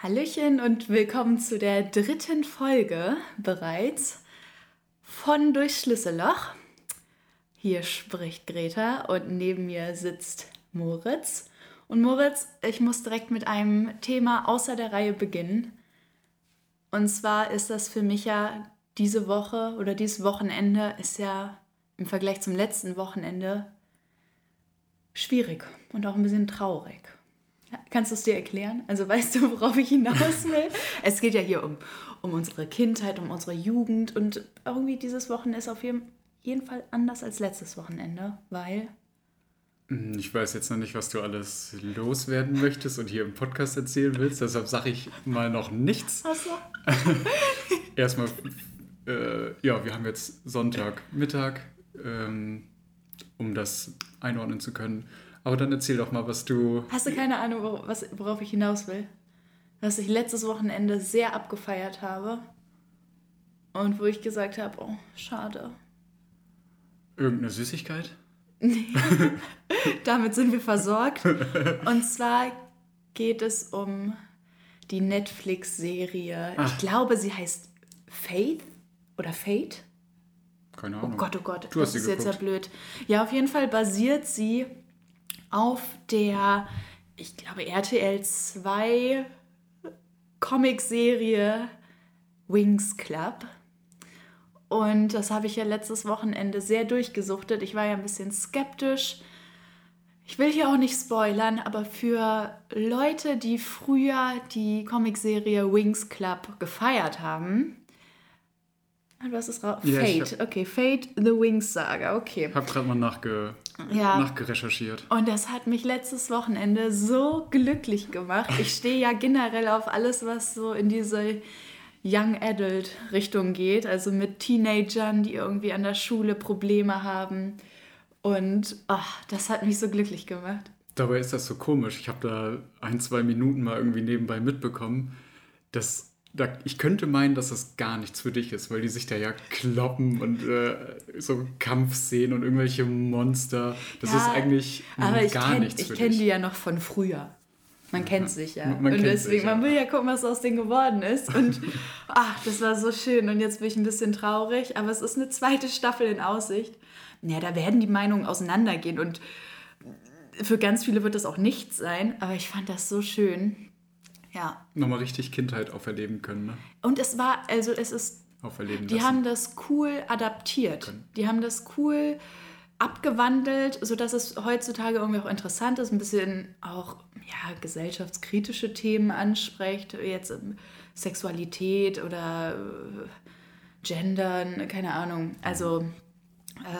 Hallöchen und willkommen zu der dritten Folge bereits von Durchs Schlüsselloch. Hier spricht Greta und neben mir sitzt Moritz. Und Moritz, ich muss direkt mit einem Thema außer der Reihe beginnen. Und zwar ist das für mich ja diese Woche oder dieses Wochenende ist ja im Vergleich zum letzten Wochenende schwierig und auch ein bisschen traurig. Kannst du es dir erklären? Also weißt du, worauf ich hinaus will? es geht ja hier um, um unsere Kindheit, um unsere Jugend und irgendwie dieses Wochenende ist auf jeden Fall anders als letztes Wochenende, weil... Hm, ich weiß jetzt noch nicht, was du alles loswerden möchtest und hier im Podcast erzählen willst, deshalb sage ich mal noch nichts. Ach so. Erstmal, äh, ja, wir haben jetzt Sonntagmittag, ähm, um das einordnen zu können. Aber dann erzähl doch mal, was du. Hast du keine Ahnung, worauf ich hinaus will? Was ich letztes Wochenende sehr abgefeiert habe. Und wo ich gesagt habe, oh, schade. Irgendeine Süßigkeit? Nee. Damit sind wir versorgt. Und zwar geht es um die Netflix-Serie. Ich glaube, sie heißt Faith oder Fate. Keine oh Ahnung. Oh Gott, oh Gott, du das ist geguckt. jetzt ja blöd. Ja, auf jeden Fall basiert sie auf der, ich glaube, RTL 2 Comicserie Wings Club. Und das habe ich ja letztes Wochenende sehr durchgesuchtet. Ich war ja ein bisschen skeptisch. Ich will hier auch nicht spoilern, aber für Leute, die früher die Comicserie Wings Club gefeiert haben, was ist raus? Ja, Fate, okay, Fate, The Wings Saga, okay. Hab gerade mal nachge ja. nachgerecherchiert. Und das hat mich letztes Wochenende so glücklich gemacht. Ich stehe ja generell auf alles, was so in diese Young Adult Richtung geht, also mit Teenagern, die irgendwie an der Schule Probleme haben. Und oh, das hat mich so glücklich gemacht. Dabei ist das so komisch. Ich habe da ein, zwei Minuten mal irgendwie nebenbei mitbekommen, dass da, ich könnte meinen, dass das gar nichts für dich ist, weil die sich da ja kloppen und äh, so Kampfszenen und irgendwelche Monster. Das ja, ist eigentlich aber gar kenn, nichts für dich. Ich kenne die ja noch von früher. Man ja, kennt sich ja. Man und deswegen, sich, ja. man will ja gucken, was aus denen geworden ist. Und ach, das war so schön. Und jetzt bin ich ein bisschen traurig, aber es ist eine zweite Staffel in Aussicht. Ja, da werden die Meinungen auseinandergehen und für ganz viele wird das auch nichts sein, aber ich fand das so schön. Ja. Nochmal richtig Kindheit auferleben können, ne? Und es war, also es ist. Auferleben Die lassen. haben das cool adaptiert. Können. Die haben das cool abgewandelt, sodass es heutzutage irgendwie auch interessant ist, ein bisschen auch ja, gesellschaftskritische Themen anspricht, jetzt ähm, Sexualität oder äh, Gendern, keine Ahnung. Also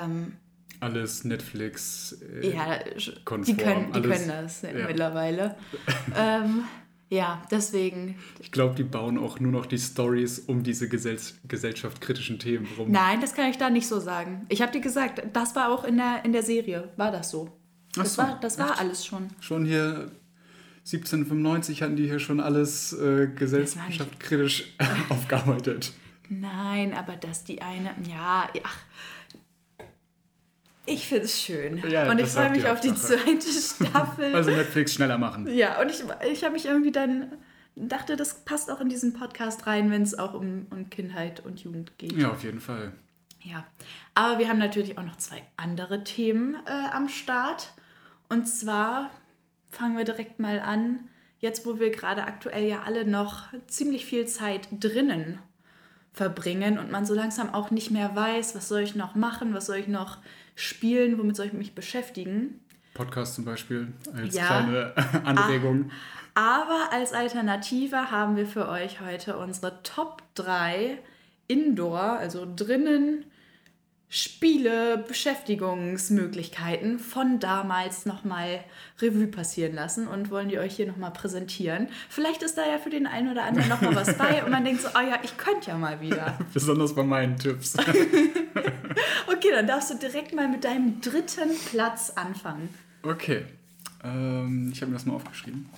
ähm, alles Netflix äh, ja, konform. Die können, die alles, können das ja. mittlerweile. ähm, ja, deswegen. Ich glaube, die bauen auch nur noch die Stories um diese gesell gesellschaftskritischen Themen rum. Nein, das kann ich da nicht so sagen. Ich habe dir gesagt, das war auch in der, in der Serie, war das so. Das so, war, das war alles schon. Schon hier 1795 hatten die hier schon alles äh, gesellschaftskritisch aufgearbeitet. Nein, aber dass die eine, ja, ach, ich finde es schön. Ja, und ich freue mich auf die zweite Staffel. Also Netflix schneller machen. Ja, und ich, ich habe mich irgendwie dann dachte, das passt auch in diesen Podcast rein, wenn es auch um, um Kindheit und Jugend geht. Ja, auf jeden Fall. Ja, aber wir haben natürlich auch noch zwei andere Themen äh, am Start. Und zwar fangen wir direkt mal an, jetzt wo wir gerade aktuell ja alle noch ziemlich viel Zeit drinnen verbringen und man so langsam auch nicht mehr weiß, was soll ich noch machen, was soll ich noch spielen, womit soll ich mich beschäftigen. Podcast zum Beispiel als ja, kleine Anregung. Aber als Alternative haben wir für euch heute unsere Top 3 Indoor, also drinnen Spiele, Beschäftigungsmöglichkeiten von damals nochmal Revue passieren lassen und wollen die euch hier nochmal präsentieren. Vielleicht ist da ja für den einen oder anderen nochmal was bei und man denkt so, oh ja, ich könnte ja mal wieder. Besonders bei meinen Tipps. Okay, dann darfst du direkt mal mit deinem dritten Platz anfangen. Okay. Ähm, ich habe mir das mal aufgeschrieben.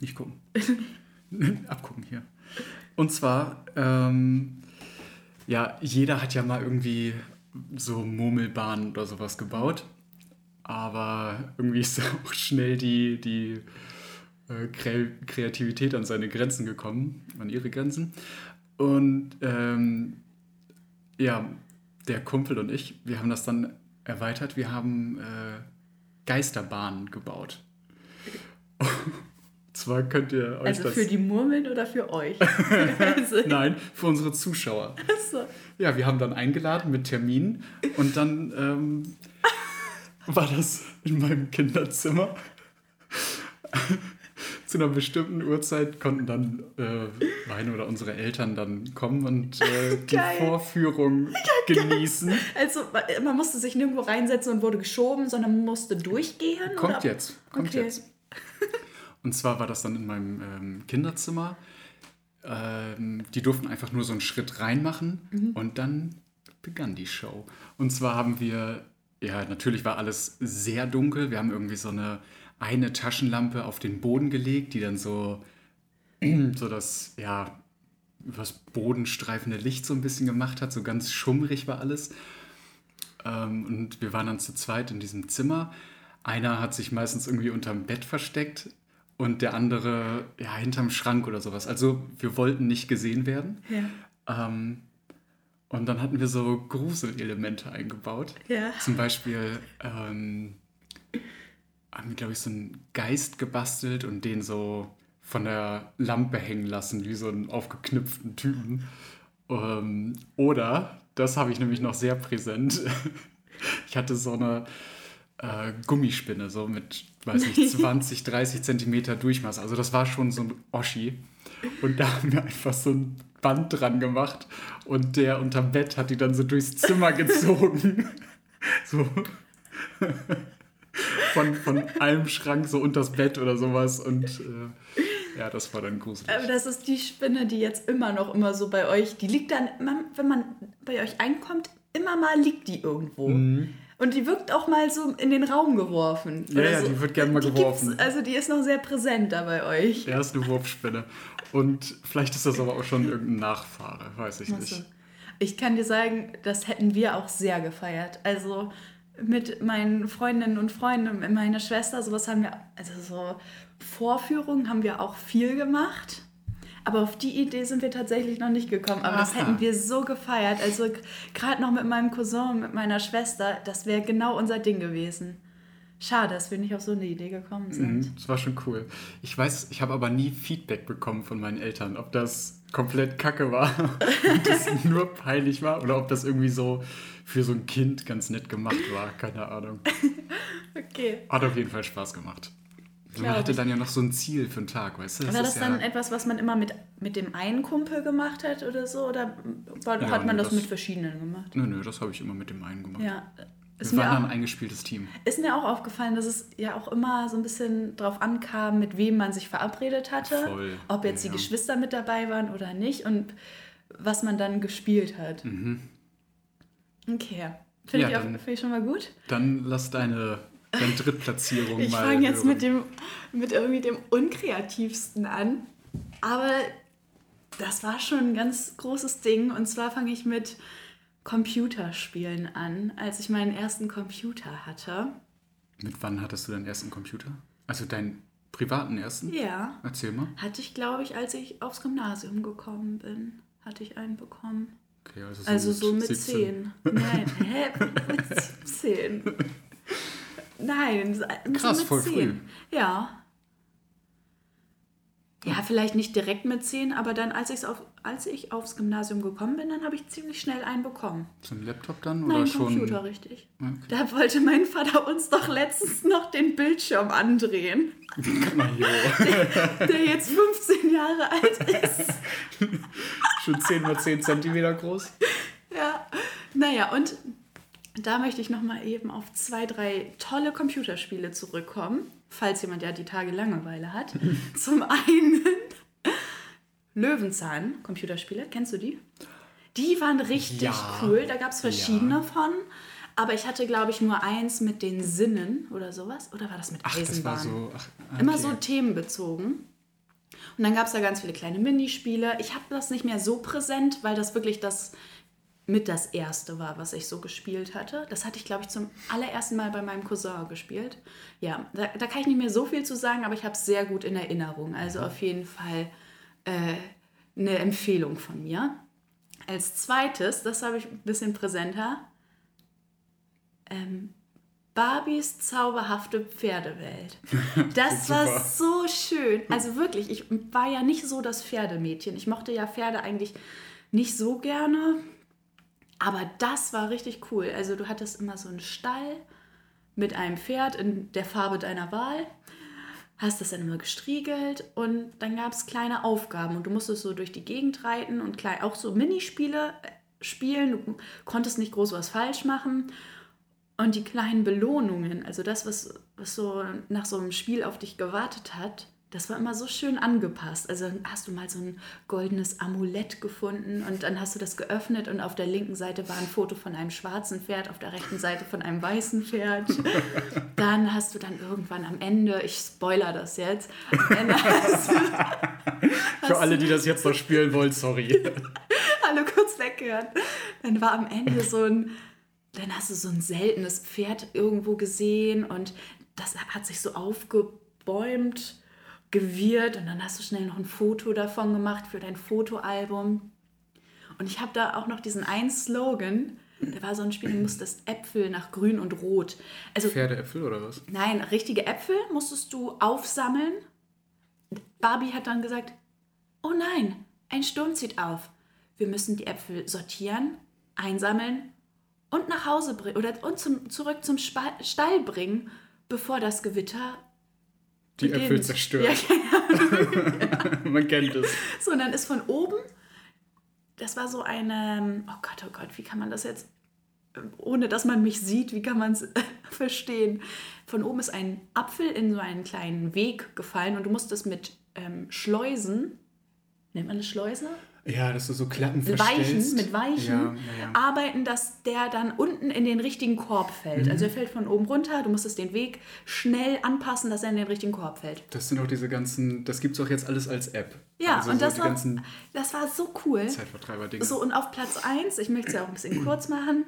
Nicht gucken. Abgucken hier. Und zwar ähm, ja, jeder hat ja mal irgendwie so Murmelbahnen oder sowas gebaut. Aber irgendwie ist auch schnell die, die äh, Kreativität an seine Grenzen gekommen, an ihre Grenzen. Und ähm, ja, der Kumpel und ich, wir haben das dann erweitert. Wir haben äh, Geisterbahnen gebaut. Zwar könnt ihr euch also das... für die Murmeln oder für euch? Nein, für unsere Zuschauer. So. Ja, wir haben dann eingeladen mit Terminen und dann ähm, war das in meinem Kinderzimmer. Zu einer bestimmten Uhrzeit konnten dann äh, meine oder unsere Eltern dann kommen und äh, die Vorführung ja, genießen. Also man musste sich nirgendwo reinsetzen und wurde geschoben, sondern man musste durchgehen? Kommt oder? jetzt, kommt okay. jetzt. Und zwar war das dann in meinem ähm, Kinderzimmer. Ähm, die durften einfach nur so einen Schritt reinmachen mhm. und dann begann die Show. Und zwar haben wir, ja, natürlich war alles sehr dunkel. Wir haben irgendwie so eine, eine Taschenlampe auf den Boden gelegt, die dann so, so das, ja, übers bodenstreifende Licht so ein bisschen gemacht hat. So ganz schummrig war alles. Ähm, und wir waren dann zu zweit in diesem Zimmer. Einer hat sich meistens irgendwie unterm Bett versteckt, und der andere ja hinterm Schrank oder sowas. Also wir wollten nicht gesehen werden. Ja. Ähm, und dann hatten wir so Gruselelemente eingebaut. Ja. Zum Beispiel ähm, haben glaube ich, so einen Geist gebastelt und den so von der Lampe hängen lassen, wie so einen aufgeknüpften Typen. Ähm, oder, das habe ich nämlich noch sehr präsent, ich hatte so eine äh, Gummispinne, so mit, weiß nicht, 20, 30 Zentimeter Durchmesser. Also das war schon so ein Oschi. Und da haben wir einfach so ein Band dran gemacht und der unterm Bett hat die dann so durchs Zimmer gezogen. so. Von, von einem Schrank so unters Bett oder sowas und äh, ja, das war dann gruselig. Aber das ist die Spinne, die jetzt immer noch immer so bei euch, die liegt dann, wenn man bei euch einkommt, immer mal liegt die irgendwo. Mhm. Und die wirkt auch mal so in den Raum geworfen. Ja, ja, so. die wird gerne mal die geworfen. Also die ist noch sehr präsent da bei euch. Ja, ist eine Wurfspinne. Und vielleicht ist das aber auch schon irgendein Nachfahre, weiß ich nicht. Ich kann dir sagen, das hätten wir auch sehr gefeiert. Also mit meinen Freundinnen und Freunden, meiner Schwester, sowas haben wir, also so Vorführungen haben wir auch viel gemacht. Aber auf die Idee sind wir tatsächlich noch nicht gekommen. Aber Aha. das hätten wir so gefeiert. Also gerade noch mit meinem Cousin und mit meiner Schwester, das wäre genau unser Ding gewesen. Schade, dass wir nicht auf so eine Idee gekommen sind. Mhm, das war schon cool. Ich weiß, ich habe aber nie Feedback bekommen von meinen Eltern, ob das komplett kacke war, ob das nur peinlich war oder ob das irgendwie so für so ein Kind ganz nett gemacht war. Keine Ahnung. okay. Hat auf jeden Fall Spaß gemacht. Man hatte dann ja noch so ein Ziel für den Tag, weißt du? Das war das dann ja etwas, was man immer mit, mit dem einen Kumpel gemacht hat oder so? Oder war, ja, hat man das, das, mit verschiedenen gemacht? Nö, nö, das habe ich immer mit dem einen gemacht. Ja. Ist Wir waren auch, ein eingespieltes Team. Ist mir auch aufgefallen, dass es ja auch immer so ein bisschen drauf ankam, mit wem man sich verabredet hatte. Voll. Ob jetzt ja, die Geschwister mit dabei waren oder nicht und was man dann gespielt hat. Mhm. Okay. Finde ich, find ich schon mal gut. Dann lass deine Deine Drittplatzierung ich mal. Ich fange jetzt mit dem, mit irgendwie dem unkreativsten an. Aber das war schon ein ganz großes Ding. Und zwar fange ich mit Computerspielen an, als ich meinen ersten Computer hatte. Mit wann hattest du deinen ersten Computer? Also deinen privaten ersten? Ja. Erzähl mal. Hatte ich, glaube ich, als ich aufs Gymnasium gekommen bin, hatte ich einen bekommen. Okay, also so also mit, so mit 17. 10. Nein, hä? Mit 10. Nein, Krass, mit voll 10. früh. Ja. Ja, vielleicht nicht direkt mit 10, aber dann, als, ich's auf, als ich aufs Gymnasium gekommen bin, dann habe ich ziemlich schnell einen bekommen. So ein Laptop dann? Oder Nein, schon? Computer, richtig. Okay. Da wollte mein Vater uns doch letztens noch den Bildschirm andrehen. der, der jetzt 15 Jahre alt ist. schon 10 mal 10 Zentimeter groß? Ja, naja, und da möchte ich nochmal eben auf zwei, drei tolle Computerspiele zurückkommen, falls jemand ja die Tage Langeweile hat. Zum einen Löwenzahn Computerspiele, kennst du die? Die waren richtig ja. cool, da gab es verschiedene ja. von. Aber ich hatte, glaube ich, nur eins mit den Sinnen oder sowas. Oder war das mit Eisenbahn? Ach, das war so, ach, okay. Immer so themenbezogen. Und dann gab es da ganz viele kleine Minispiele. Ich habe das nicht mehr so präsent, weil das wirklich das mit das erste war, was ich so gespielt hatte. Das hatte ich, glaube ich, zum allerersten Mal bei meinem Cousin gespielt. Ja, da, da kann ich nicht mehr so viel zu sagen, aber ich habe es sehr gut in Erinnerung. Also auf jeden Fall äh, eine Empfehlung von mir. Als zweites, das habe ich ein bisschen präsenter, ähm, Barbies zauberhafte Pferdewelt. Das war so schön. Also wirklich, ich war ja nicht so das Pferdemädchen. Ich mochte ja Pferde eigentlich nicht so gerne. Aber das war richtig cool. Also du hattest immer so einen Stall mit einem Pferd in der Farbe deiner Wahl, hast das dann immer gestriegelt und dann gab es kleine Aufgaben und du musstest so durch die Gegend reiten und auch so Minispiele äh, spielen. Du konntest nicht groß was falsch machen. Und die kleinen Belohnungen, also das, was, was so nach so einem Spiel auf dich gewartet hat, das war immer so schön angepasst. Also hast du mal so ein goldenes Amulett gefunden und dann hast du das geöffnet und auf der linken Seite war ein Foto von einem schwarzen Pferd, auf der rechten Seite von einem weißen Pferd. Dann hast du dann irgendwann am Ende, ich spoiler das jetzt, hast du, hast Für alle, die das jetzt noch spielen wollen, sorry. alle kurz weggehört. Dann war am Ende so ein, dann hast du so ein seltenes Pferd irgendwo gesehen und das hat sich so aufgebäumt gewirrt und dann hast du schnell noch ein Foto davon gemacht für dein Fotoalbum. Und ich habe da auch noch diesen einen Slogan, da war so ein Spiel, du musstest Äpfel nach grün und rot. Also, Pferdeäpfel oder was? Nein, richtige Äpfel musstest du aufsammeln. Barbie hat dann gesagt, oh nein, ein Sturm zieht auf. Wir müssen die Äpfel sortieren, einsammeln und nach Hause bringen oder und zum, zurück zum Stall bringen, bevor das Gewitter die. Äpfel zerstört. Ja, Man kennt es. So, und dann ist von oben, das war so eine, oh Gott, oh Gott, wie kann man das jetzt, ohne dass man mich sieht, wie kann man es verstehen? Von oben ist ein Apfel in so einen kleinen Weg gefallen und du musstest mit ähm, Schleusen, nennt man das Schleuse? Ja, dass du so Klappen Weichen, mit Weichen ja, ja, arbeiten, dass der dann unten in den richtigen Korb fällt. Mhm. Also er fällt von oben runter, du musstest den Weg schnell anpassen, dass er in den richtigen Korb fällt. Das sind auch diese ganzen, das gibt es auch jetzt alles als App. Ja, also und so das, war, das war so cool. Zeitvertreiber-Dinge. So, und auf Platz 1, ich möchte es ja auch ein bisschen kurz machen,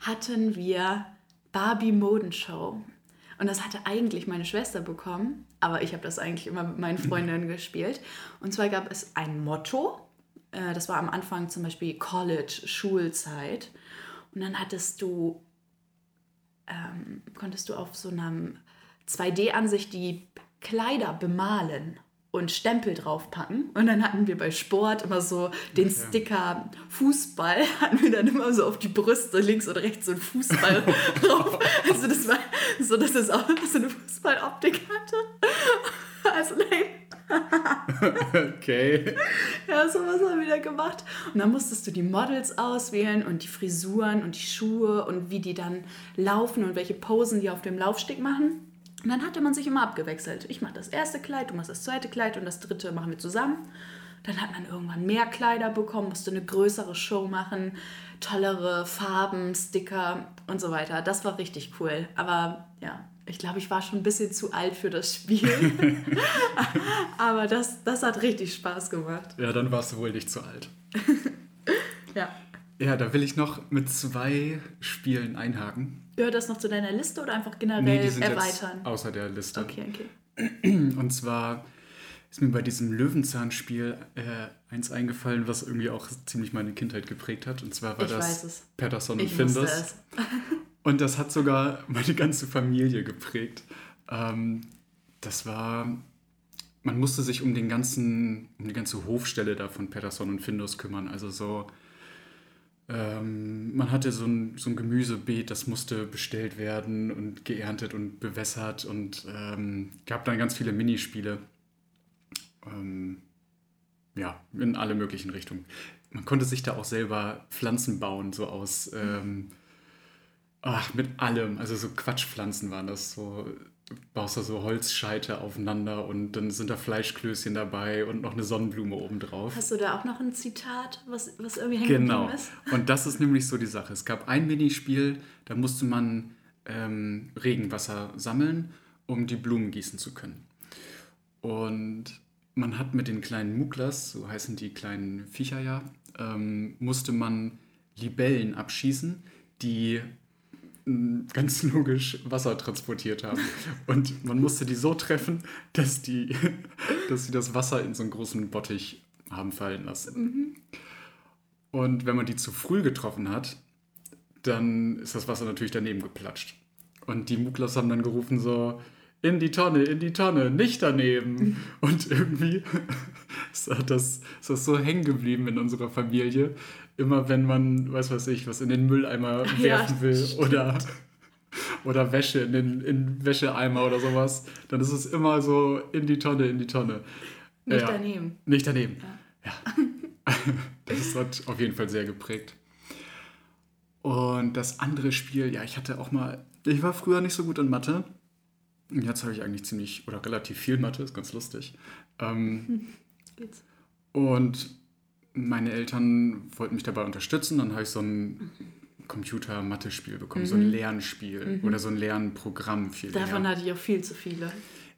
hatten wir Barbie Modenshow. Und das hatte eigentlich meine Schwester bekommen, aber ich habe das eigentlich immer mit meinen Freundinnen gespielt. Und zwar gab es ein Motto, äh, das war am Anfang zum Beispiel College, Schulzeit. Und dann hattest du, ähm, konntest du auf so einer 2D-Ansicht die Kleider bemalen und Stempel draufpacken. Und dann hatten wir bei Sport immer so den Sticker Fußball, hatten wir dann immer so auf die Brüste links und rechts so ein Fußball drauf. Also das war so, dass es auch so eine Fußballoptik hatte. Also nein. okay. Ja, sowas haben wir da gemacht. Und dann musstest du die Models auswählen und die Frisuren und die Schuhe und wie die dann laufen und welche Posen die auf dem Laufsteg machen. Und dann hatte man sich immer abgewechselt. Ich mache das erste Kleid, du machst das zweite Kleid und das dritte machen wir zusammen. Dann hat man irgendwann mehr Kleider bekommen, musste eine größere Show machen, tollere Farben, Sticker und so weiter. Das war richtig cool. Aber ja, ich glaube, ich war schon ein bisschen zu alt für das Spiel. Aber das, das hat richtig Spaß gemacht. Ja, dann warst du wohl nicht zu alt. ja. Ja, da will ich noch mit zwei Spielen einhaken. Gehört das noch zu deiner Liste oder einfach generell nee, die sind erweitern? Jetzt außer der Liste. Okay, okay. Und zwar ist mir bei diesem Löwenzahnspiel äh, eins eingefallen, was irgendwie auch ziemlich meine Kindheit geprägt hat. Und zwar war ich das Patterson und Findus. Und das hat sogar meine ganze Familie geprägt. Ähm, das war, man musste sich um den ganzen, um die ganze Hofstelle da von Patterson und Findus kümmern. Also so ähm, man hatte so ein, so ein Gemüsebeet, das musste bestellt werden und geerntet und bewässert und ähm, gab dann ganz viele Minispiele. Ähm, ja, in alle möglichen Richtungen. Man konnte sich da auch selber Pflanzen bauen, so aus, ähm, ach, mit allem. Also so Quatschpflanzen waren das, so baust da so Holzscheite aufeinander und dann sind da Fleischklößchen dabei und noch eine Sonnenblume obendrauf. Hast du da auch noch ein Zitat, was, was irgendwie hängen genau. ist? Genau. Und das ist nämlich so die Sache. Es gab ein Minispiel, da musste man ähm, Regenwasser sammeln, um die Blumen gießen zu können. Und man hat mit den kleinen Muklas, so heißen die kleinen Viecher ja, ähm, musste man Libellen abschießen, die ganz logisch Wasser transportiert haben. Und man musste die so treffen, dass, die, dass sie das Wasser in so einen großen Bottich haben fallen lassen. Mhm. Und wenn man die zu früh getroffen hat, dann ist das Wasser natürlich daneben geplatscht. Und die Muklas haben dann gerufen so, in die Tonne, in die Tonne, nicht daneben. Mhm. Und irgendwie ist das, ist das so hängen geblieben in unserer Familie, immer wenn man, weiß was ich, was in den Mülleimer werfen ja, will oder, oder Wäsche in den in Wäscheeimer oder sowas, dann ist es immer so in die Tonne, in die Tonne. Nicht ja, daneben. Nicht daneben. Ja. ja. das hat auf jeden Fall sehr geprägt. Und das andere Spiel, ja, ich hatte auch mal, ich war früher nicht so gut in Mathe. Jetzt habe ich eigentlich ziemlich oder relativ viel Mathe, ist ganz lustig. Ähm, und meine Eltern wollten mich dabei unterstützen. Dann habe ich so ein Computer-Mathe-Spiel bekommen, mhm. so ein mhm. Lernspiel mhm. oder so ein Lernprogramm. Viel Davon mehr. hatte ich auch viel zu viele.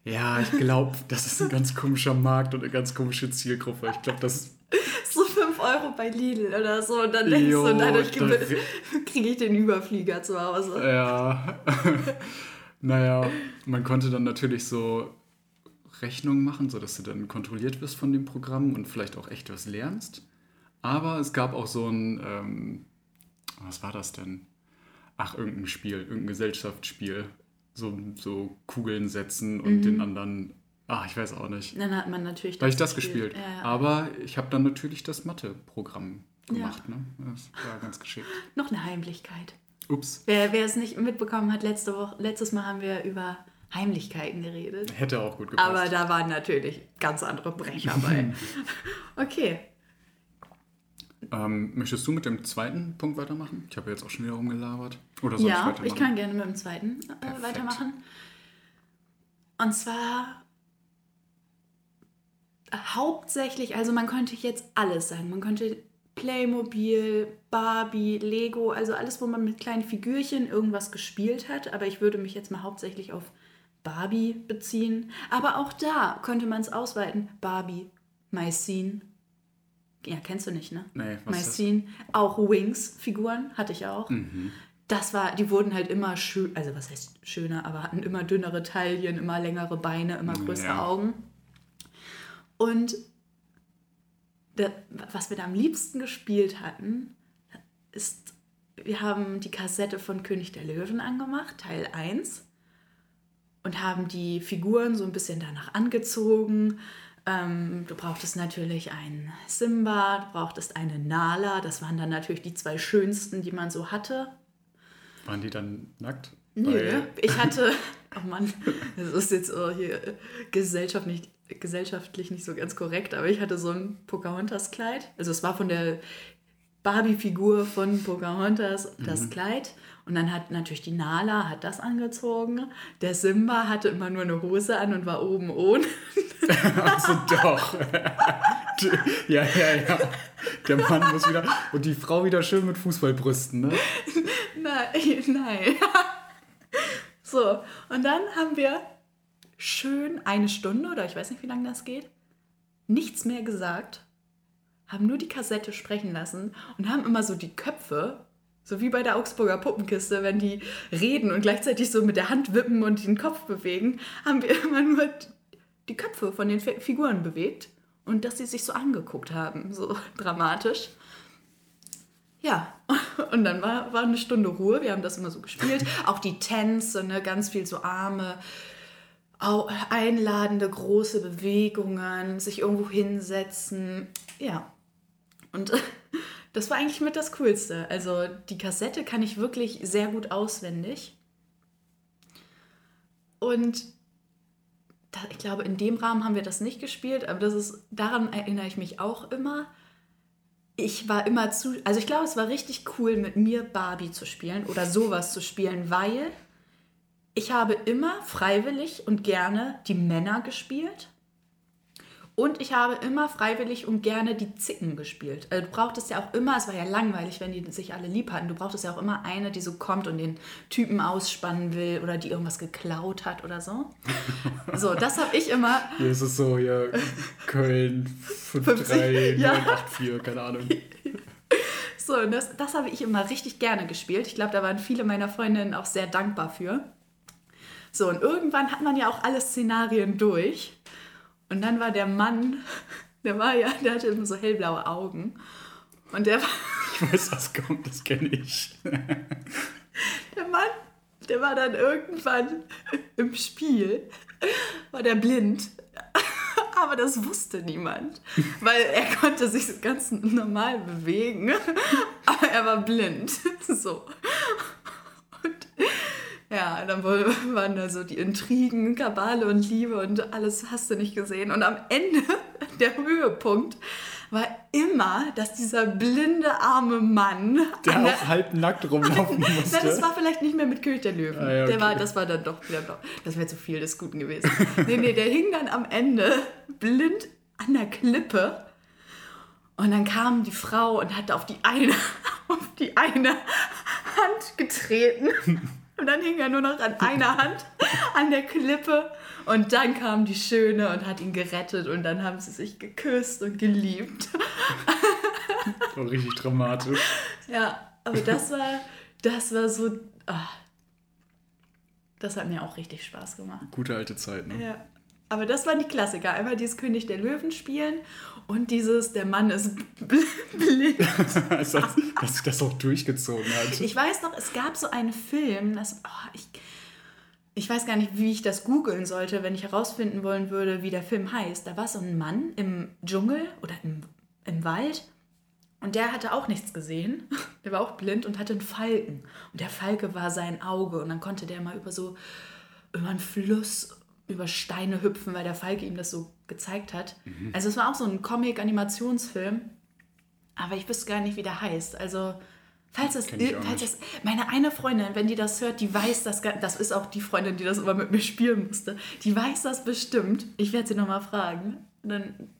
Ja, ich glaube, das ist ein ganz komischer Markt und eine ganz komische Zielgruppe. Ich glaube, das so 5 Euro bei Lidl oder so und dann denkst jo, du, dadurch kriege ich den Überflieger zu Hause. Ja. naja, man konnte dann natürlich so Rechnungen machen, sodass du dann kontrolliert wirst von dem Programm und vielleicht auch echt was lernst. Aber es gab auch so ein, ähm, was war das denn? Ach, irgendein Spiel, irgendein Gesellschaftsspiel. So, so Kugeln setzen und mhm. den anderen, ach, ich weiß auch nicht. Dann hat man natürlich das Habe ich das gespielt. gespielt. Ja, ja. Aber ich habe dann natürlich das Mathe-Programm gemacht. Ja. Ne? Das war ganz geschickt. Noch eine Heimlichkeit. Ups. Wer, wer es nicht mitbekommen hat, letzte Woche, letztes Mal haben wir über Heimlichkeiten geredet. Hätte auch gut gepasst. Aber da waren natürlich ganz andere Brecher bei. okay. Ähm, möchtest du mit dem zweiten Punkt weitermachen? Ich habe jetzt auch schon wieder rumgelabert. Oder soll ja, ich, ich kann gerne mit dem zweiten äh, weitermachen. Und zwar hauptsächlich, also man könnte jetzt alles sagen. Man könnte Playmobil, Barbie, Lego, also alles, wo man mit kleinen Figürchen irgendwas gespielt hat. Aber ich würde mich jetzt mal hauptsächlich auf Barbie beziehen. Aber auch da könnte man es ausweiten. Barbie, My Scene. Ja, kennst du nicht, ne? Nee, was Scene. Auch Wings-Figuren hatte ich auch. Mhm. Das war, die wurden halt immer schön, also was heißt schöner, aber hatten immer dünnere Taillen, immer längere Beine, immer größere ja. Augen. Und der, was wir da am liebsten gespielt hatten, ist, wir haben die Kassette von König der Löwen angemacht, Teil 1 und haben die Figuren so ein bisschen danach angezogen. Ähm, du brauchtest natürlich einen Simba, du brauchtest eine Nala. Das waren dann natürlich die zwei schönsten, die man so hatte. Waren die dann nackt? Nö, Weil... ich hatte, oh Mann, das ist jetzt oh, hier Gesellschaft nicht, gesellschaftlich nicht so ganz korrekt, aber ich hatte so ein Pocahontas-Kleid. Also es war von der Barbie-Figur von Pocahontas das mhm. Kleid. Und dann hat natürlich die Nala hat das angezogen. Der Simba hatte immer nur eine Hose an und war oben ohne. also doch. ja, ja, ja. Der Mann muss wieder. Und die Frau wieder schön mit Fußballbrüsten, ne? Nein, nein. so, und dann haben wir schön eine Stunde oder ich weiß nicht, wie lange das geht, nichts mehr gesagt, haben nur die Kassette sprechen lassen und haben immer so die Köpfe so wie bei der Augsburger Puppenkiste, wenn die reden und gleichzeitig so mit der Hand wippen und den Kopf bewegen, haben wir immer nur die Köpfe von den Figuren bewegt und dass sie sich so angeguckt haben, so dramatisch. Ja, und dann war, war eine Stunde Ruhe, wir haben das immer so gespielt. Auch die Tänze, ne, ganz viel so Arme, einladende große Bewegungen, sich irgendwo hinsetzen. Ja. Und das war eigentlich mit das Coolste. Also die Kassette kann ich wirklich sehr gut auswendig. Und da, ich glaube, in dem Rahmen haben wir das nicht gespielt, aber das ist, daran erinnere ich mich auch immer. Ich war immer zu, also ich glaube, es war richtig cool, mit mir Barbie zu spielen oder sowas zu spielen, weil ich habe immer freiwillig und gerne die Männer gespielt und ich habe immer freiwillig und gerne die Zicken gespielt. Also du brauchtest ja auch immer, es war ja langweilig, wenn die sich alle lieb hatten, du brauchtest ja auch immer eine, die so kommt und den Typen ausspannen will oder die irgendwas geklaut hat oder so. So, das habe ich immer. Hier ist es so, ja, Köln 53, ja. 984, keine Ahnung. So, und das, das habe ich immer richtig gerne gespielt. Ich glaube, da waren viele meiner Freundinnen auch sehr dankbar für. So, und irgendwann hat man ja auch alle Szenarien durch. Und dann war der Mann, der war ja, der hatte immer so hellblaue Augen. Und der war. Ich weiß, was kommt, das kenne ich. Der Mann, der war dann irgendwann im Spiel, war der blind. Aber das wusste niemand, weil er konnte sich ganz normal bewegen, aber er war blind. So. Ja, dann waren da so die Intrigen, Kabale und Liebe und alles hast du nicht gesehen. Und am Ende, der Höhepunkt, war immer, dass dieser blinde arme Mann. Der auch halb nackt rumlaufen musste. Nein, das war vielleicht nicht mehr mit König der Löwen. Ah, ja, okay. der war, das war dann doch wieder. Das wäre zu viel des Guten gewesen. nee, nee, der hing dann am Ende blind an der Klippe. Und dann kam die Frau und hat auf die eine, auf die eine Hand getreten. Und dann hing er nur noch an einer Hand an der Klippe. Und dann kam die Schöne und hat ihn gerettet. Und dann haben sie sich geküsst und geliebt. War richtig dramatisch. Ja, aber das war, das war so. Oh, das hat mir auch richtig Spaß gemacht. Gute alte Zeit, ne? Ja. Aber das waren die Klassiker. Einmal dieses König der Löwen spielen und dieses Der Mann ist blind. dass, dass das auch durchgezogen hat. Ich weiß noch, es gab so einen Film, das, oh, ich, ich weiß gar nicht, wie ich das googeln sollte, wenn ich herausfinden wollen würde, wie der Film heißt. Da war so ein Mann im Dschungel oder im, im Wald und der hatte auch nichts gesehen. Der war auch blind und hatte einen Falken. Und der Falke war sein Auge und dann konnte der mal über so über einen Fluss über Steine hüpfen, weil der Falke ihm das so gezeigt hat. Mhm. Also es war auch so ein Comic-Animationsfilm, aber ich wüsste gar nicht, wie der heißt. Also falls es, falls es meine eine Freundin, wenn die das hört, die weiß das, das ist auch die Freundin, die das immer mit mir spielen musste, die weiß das bestimmt. Ich werde sie nochmal fragen. Dann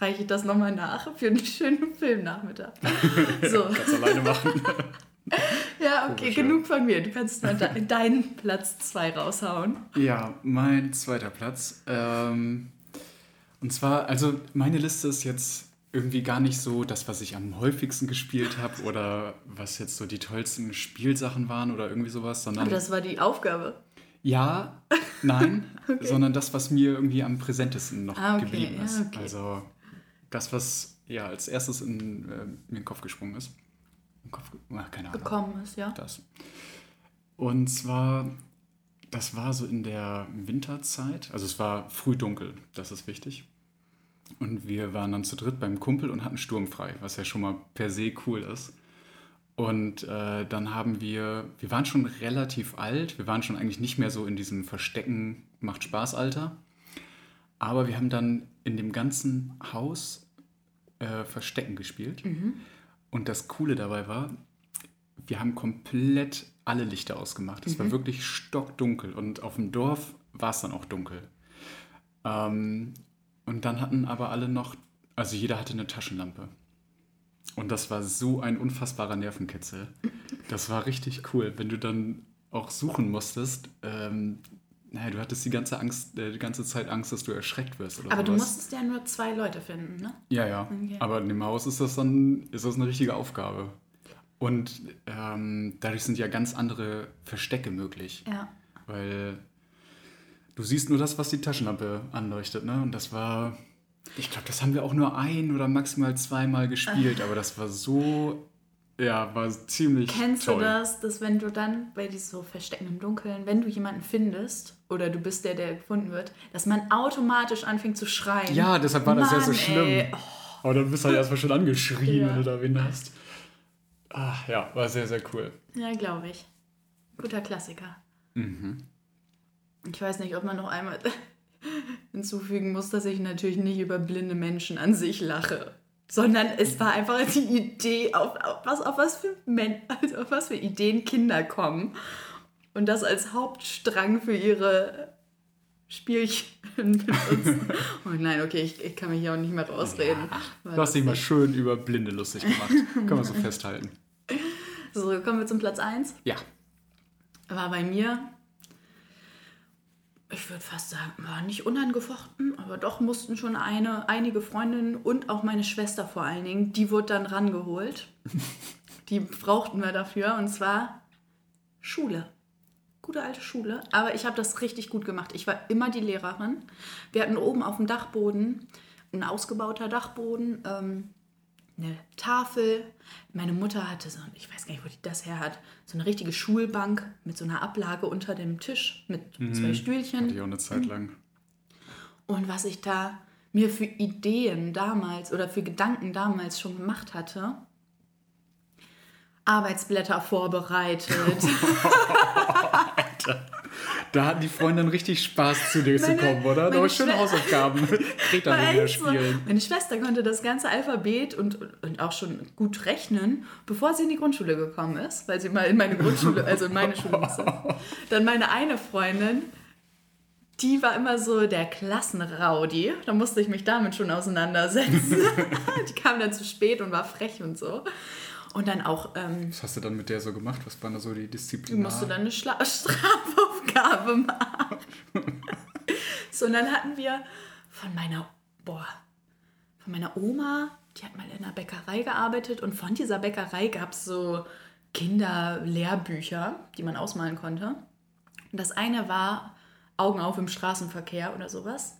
reiche ich das nochmal nach für einen schönen Filmnachmittag. So. Kannst alleine machen. ja, okay, Komisch, genug von mir. Du kannst mal de deinen Platz 2 raushauen. Ja, mein zweiter Platz. Ähm, und zwar, also meine Liste ist jetzt irgendwie gar nicht so das, was ich am häufigsten gespielt habe oder was jetzt so die tollsten Spielsachen waren oder irgendwie sowas, sondern. Aber das war die Aufgabe. Ja, nein, okay. sondern das, was mir irgendwie am präsentesten noch ah, okay, geblieben ist. Ja, okay. Also das, was ja als erstes in, äh, mir in den Kopf gesprungen ist im Kopf ach, keine Ahnung. bekommen ist, ja. Das. Und zwar, das war so in der Winterzeit, also es war früh dunkel, das ist wichtig. Und wir waren dann zu dritt beim Kumpel und hatten sturmfrei, was ja schon mal per se cool ist. Und äh, dann haben wir, wir waren schon relativ alt, wir waren schon eigentlich nicht mehr so in diesem Verstecken macht Spaß Alter. Aber wir haben dann in dem ganzen Haus äh, Verstecken gespielt. Mhm. Und das Coole dabei war, wir haben komplett alle Lichter ausgemacht. Es mhm. war wirklich stockdunkel und auf dem Dorf war es dann auch dunkel. Ähm, und dann hatten aber alle noch, also jeder hatte eine Taschenlampe. Und das war so ein unfassbarer Nervenkitzel. Das war richtig cool, wenn du dann auch suchen musstest. Ähm, naja, du hattest die ganze Angst, äh, die ganze Zeit Angst, dass du erschreckt wirst. Oder aber sowas. du musstest ja nur zwei Leute finden, ne? Ja, ja. Okay. Aber in dem Haus ist das dann ist das eine richtige Aufgabe. Und ähm, dadurch sind ja ganz andere Verstecke möglich. Ja. Weil du siehst nur das, was die Taschenlampe anleuchtet, ne? Und das war. Ich glaube, das haben wir auch nur ein oder maximal zweimal gespielt, aber das war so ja, war ziemlich Kennst toll. du das, dass wenn du dann bei diesem so Verstecken im Dunkeln, wenn du jemanden findest oder du bist der, der gefunden wird, dass man automatisch anfängt zu schreien? Ja, deshalb war das Mann, ja so schlimm. Oh. Aber dann bist du halt erstmal schon angeschrien, ja. wenn du da wen hast. Ach, ja, war sehr, sehr cool. Ja, glaube ich. Guter Klassiker. Mhm. Ich weiß nicht, ob man noch einmal hinzufügen muss, dass ich natürlich nicht über blinde Menschen an sich lache sondern es war einfach die Idee, auf, auf, was, auf, was für Men also auf was für Ideen Kinder kommen. Und das als Hauptstrang für ihre Spielchen benutzen. oh nein, okay, ich, ich kann mich hier auch nicht mehr rausreden. Ja, du hast dich mal schön über Blinde lustig gemacht. Kann man so festhalten. So, kommen wir zum Platz 1. Ja. War bei mir ich würde fast sagen, war nicht unangefochten, aber doch mussten schon eine, einige Freundinnen und auch meine Schwester vor allen Dingen, die wurde dann rangeholt. die brauchten wir dafür. Und zwar Schule. Gute alte Schule. Aber ich habe das richtig gut gemacht. Ich war immer die Lehrerin. Wir hatten oben auf dem Dachboden, ein ausgebauter Dachboden, ähm, eine Tafel. Meine Mutter hatte so, ich weiß gar nicht, wo die das her hat, so eine richtige Schulbank mit so einer Ablage unter dem Tisch mit mhm. zwei Stühlchen. Hatte ich auch eine Zeit lang. Und was ich da mir für Ideen damals oder für Gedanken damals schon gemacht hatte, Arbeitsblätter vorbereitet. Alter. Da hatten die Freunde dann richtig Spaß, zu dir meine, zu kommen, oder? Da schöne Hausaufgaben. Wieder spielen. Meine Schwester konnte das ganze Alphabet und, und auch schon gut rechnen, bevor sie in die Grundschule gekommen ist, weil sie mal in meine Grundschule, also in meine Schule musste. Dann meine eine Freundin, die war immer so der Klassenraudi. Da musste ich mich damit schon auseinandersetzen. die kam dann zu spät und war frech und so. Und dann auch. Ähm, Was hast du dann mit der so gemacht? Was waren da so die Disziplinen? Du musst dann eine Schla Strafaufgabe machen. so, und dann hatten wir von meiner, boah, von meiner Oma, die hat mal in einer Bäckerei gearbeitet und von dieser Bäckerei gab es so Kinderlehrbücher, die man ausmalen konnte. Und das eine war Augen auf im Straßenverkehr oder sowas.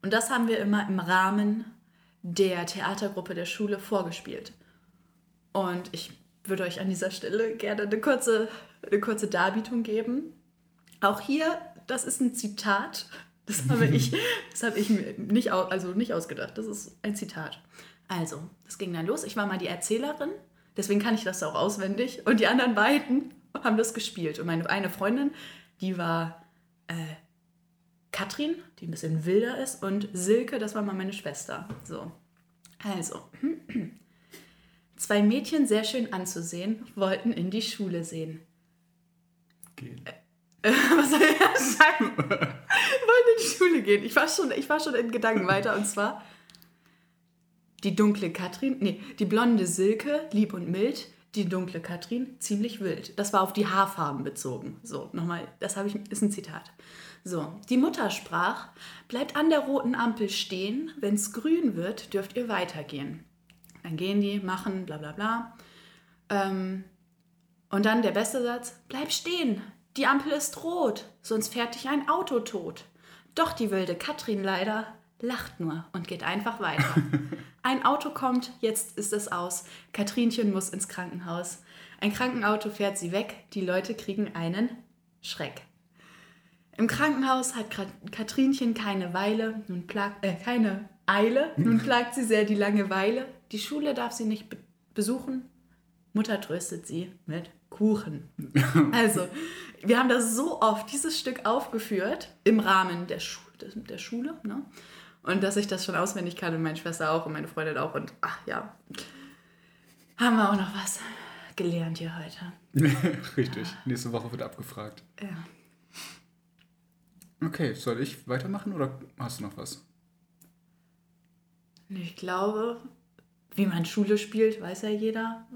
Und das haben wir immer im Rahmen der Theatergruppe der Schule vorgespielt. Und ich würde euch an dieser Stelle gerne eine kurze, eine kurze Darbietung geben. Auch hier, das ist ein Zitat. Das habe ich, das habe ich mir nicht, also nicht ausgedacht. Das ist ein Zitat. Also, das ging dann los. Ich war mal die Erzählerin, deswegen kann ich das auch auswendig. Und die anderen beiden haben das gespielt. Und meine eine Freundin, die war äh, Katrin, die ein bisschen wilder ist, und Silke, das war mal meine Schwester. So. Also, zwei Mädchen sehr schön anzusehen, wollten in die Schule sehen. Gehen. Äh, was soll ich das sagen? wollten in die Schule gehen. Ich war, schon, ich war schon in Gedanken weiter, und zwar die dunkle Katrin, nee, die blonde Silke, lieb und mild, die dunkle Katrin, ziemlich wild. Das war auf die Haarfarben bezogen. So, nochmal, das ich, ist ein Zitat. So, die Mutter sprach, bleibt an der roten Ampel stehen, wenn's grün wird, dürft ihr weitergehen. Dann gehen die, machen, bla bla bla. Ähm, und dann der beste Satz, bleib stehen, die Ampel ist rot, sonst fährt dich ein Auto tot. Doch die wilde Katrin leider lacht nur und geht einfach weiter. Ein Auto kommt, jetzt ist es aus. Katrinchen muss ins Krankenhaus. Ein Krankenauto fährt sie weg, die Leute kriegen einen Schreck. Im Krankenhaus hat Katrinchen keine Weile, nun plagt, äh, keine Eile, nun plagt sie sehr die Langeweile. Die Schule darf sie nicht be besuchen. Mutter tröstet sie mit Kuchen. Also, wir haben das so oft, dieses Stück aufgeführt, im Rahmen der, Schu der Schule. Ne? Und dass ich das schon auswendig kann und meine Schwester auch und meine Freundin auch. Und ach ja, haben wir auch noch was gelernt hier heute. Richtig, nächste Woche wird abgefragt. Ja. Okay, soll ich weitermachen oder hast du noch was? Ich glaube, wie man Schule spielt, weiß ja jeder.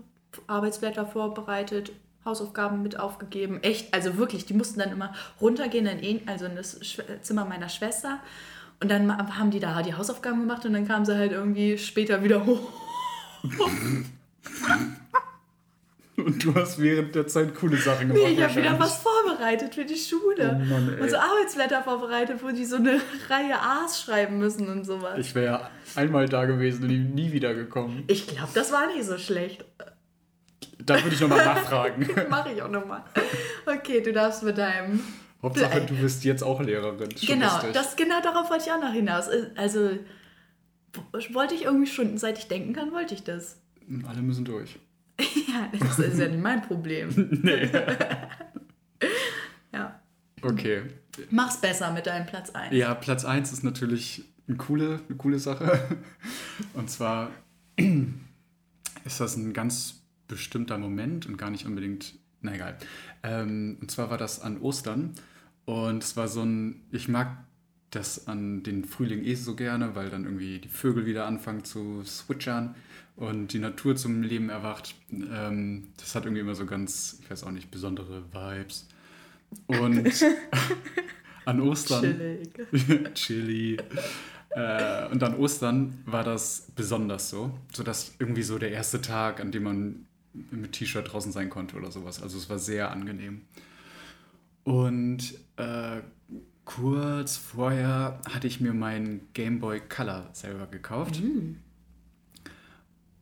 Arbeitsblätter vorbereitet, Hausaufgaben mit aufgegeben. Echt, also wirklich, die mussten dann immer runtergehen in, also in das Zimmer meiner Schwester. Und dann haben die da die Hausaufgaben gemacht und dann kamen sie halt irgendwie später wieder hoch. Und du hast während der Zeit coole Sachen gemacht. Nee, ich habe wieder was vorbereitet für die Schule. Oh Mann. Und so Arbeitsblätter vorbereitet, wo die so eine Reihe A's schreiben müssen und sowas. Ich wäre ja einmal da gewesen und nie wieder gekommen. Ich glaube, das war nicht so schlecht. Da würde ich nochmal nachfragen. Mache ich auch nochmal. Okay, du darfst mit deinem. Hauptsache, du bist jetzt auch Lehrerin. Genau, das, genau darauf wollte ich auch noch hinaus. Also, wollte ich irgendwie schon, seit ich denken kann, wollte ich das. Alle müssen durch. ja, das ist ja nicht mein Problem. nee. ja. Okay. Mach's besser mit deinem Platz 1. Ja, Platz 1 ist natürlich eine coole, eine coole Sache. Und zwar ist das ein ganz bestimmter Moment und gar nicht unbedingt, na egal. Ähm, und zwar war das an Ostern und es war so ein, ich mag das an den Frühling eh so gerne, weil dann irgendwie die Vögel wieder anfangen zu switchern und die Natur zum Leben erwacht. Ähm, das hat irgendwie immer so ganz, ich weiß auch nicht, besondere Vibes. Und an Ostern. Chillig. chilly. Äh, und an Ostern war das besonders so, sodass irgendwie so der erste Tag, an dem man mit T-Shirt draußen sein konnte oder sowas. Also es war sehr angenehm. Und äh, kurz vorher hatte ich mir meinen Game Boy Color selber gekauft. Mhm.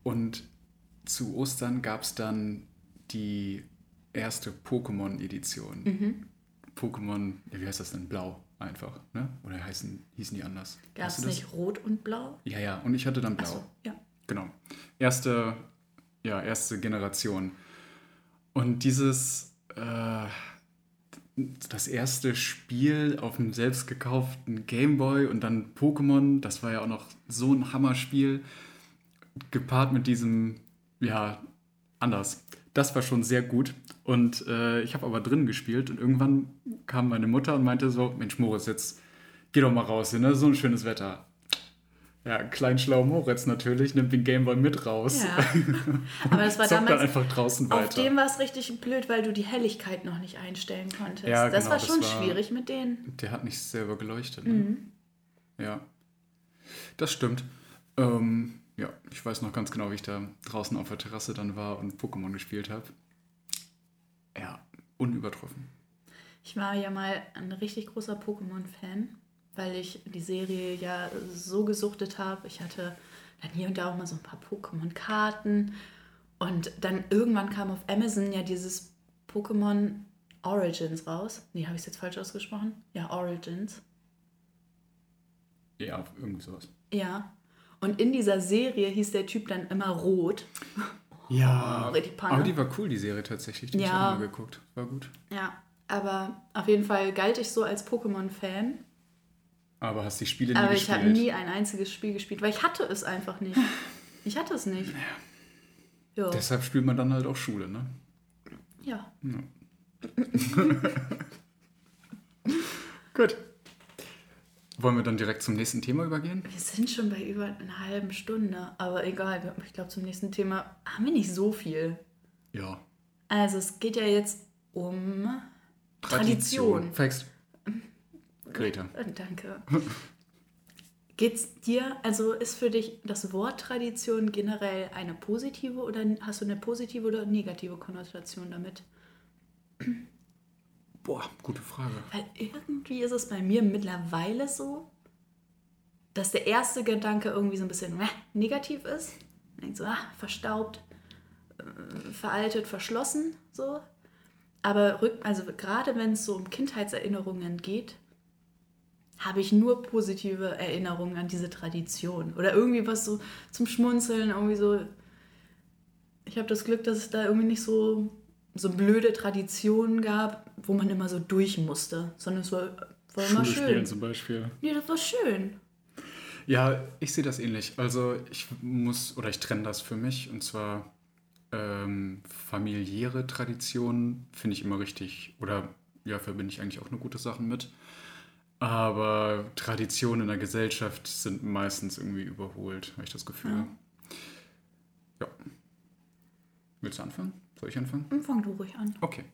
Und zu Ostern gab es dann die erste Pokémon-Edition. Mhm. Pokémon, ja, wie heißt das denn? Blau einfach, ne? Oder heißen, hießen die anders? Gab es nicht Rot und Blau? Ja, ja, und ich hatte dann Blau. So, ja. Genau. Erste, ja, erste Generation. Und dieses, äh, das erste Spiel auf dem selbst gekauften Gameboy und dann Pokémon, das war ja auch noch so ein Hammerspiel, gepaart mit diesem, ja, anders. Das war schon sehr gut. Und äh, ich habe aber drin gespielt und irgendwann kam meine Mutter und meinte so, Mensch Moritz, jetzt geh doch mal raus, ne? so ein schönes Wetter. Ja, kleinschlau Moritz natürlich, nimmt den Gameboy mit raus. Ja. Aber das war damals. dann einfach draußen weiter. Auf dem war es richtig blöd, weil du die Helligkeit noch nicht einstellen konntest. Ja, das genau, war schon das war, schwierig mit denen. Der hat nicht selber geleuchtet. Ne? Mhm. Ja. Das stimmt. Ähm, ja, ich weiß noch ganz genau, wie ich da draußen auf der Terrasse dann war und Pokémon gespielt habe. Ja, unübertroffen. Ich war ja mal ein richtig großer Pokémon-Fan weil ich die Serie ja so gesuchtet habe. Ich hatte dann hier und da auch mal so ein paar Pokémon-Karten. Und dann irgendwann kam auf Amazon ja dieses Pokémon Origins raus. Nee, habe ich es jetzt falsch ausgesprochen? Ja, Origins. Ja, irgendwie sowas. Ja. Und in dieser Serie hieß der Typ dann immer Rot. Ja. Oh, aber die war cool, die Serie tatsächlich. Die ja. habe ich mal geguckt. War gut. Ja, aber auf jeden Fall galt ich so als Pokémon-Fan. Aber hast die Spiele nie Aber ich habe nie ein einziges Spiel gespielt, weil ich hatte es einfach nicht. Ich hatte es nicht. Ja. Deshalb spielt man dann halt auch Schule, ne? Ja. ja. Gut. Wollen wir dann direkt zum nächsten Thema übergehen? Wir sind schon bei über einer halben Stunde, aber egal. Ich glaube, zum nächsten Thema haben wir nicht so viel. Ja. Also es geht ja jetzt um Tradition. Tradition. Facts. Greta. Danke. Geht's dir, also ist für dich das Wort Tradition generell eine positive oder hast du eine positive oder negative Konnotation damit? Boah, gute Frage. Weil irgendwie ist es bei mir mittlerweile so, dass der erste Gedanke irgendwie so ein bisschen äh, negativ ist. Denkt so, ah, verstaubt, äh, veraltet, verschlossen, so. Aber rück, also gerade wenn es so um Kindheitserinnerungen geht, habe ich nur positive Erinnerungen an diese Tradition. Oder irgendwie was so zum Schmunzeln, irgendwie so. Ich habe das Glück, dass es da irgendwie nicht so, so blöde Traditionen gab, wo man immer so durch musste, sondern es war, war immer schön. Spielen zum Beispiel. Ja, das war schön. Ja, ich sehe das ähnlich. Also ich muss oder ich trenne das für mich und zwar ähm, familiäre Traditionen finde ich immer richtig oder ja, verbinde ich eigentlich auch nur gute Sachen mit. Aber Traditionen in der Gesellschaft sind meistens irgendwie überholt, habe ich das Gefühl. Ja. ja. Willst du anfangen? Soll ich anfangen? Fang du ruhig an. Okay.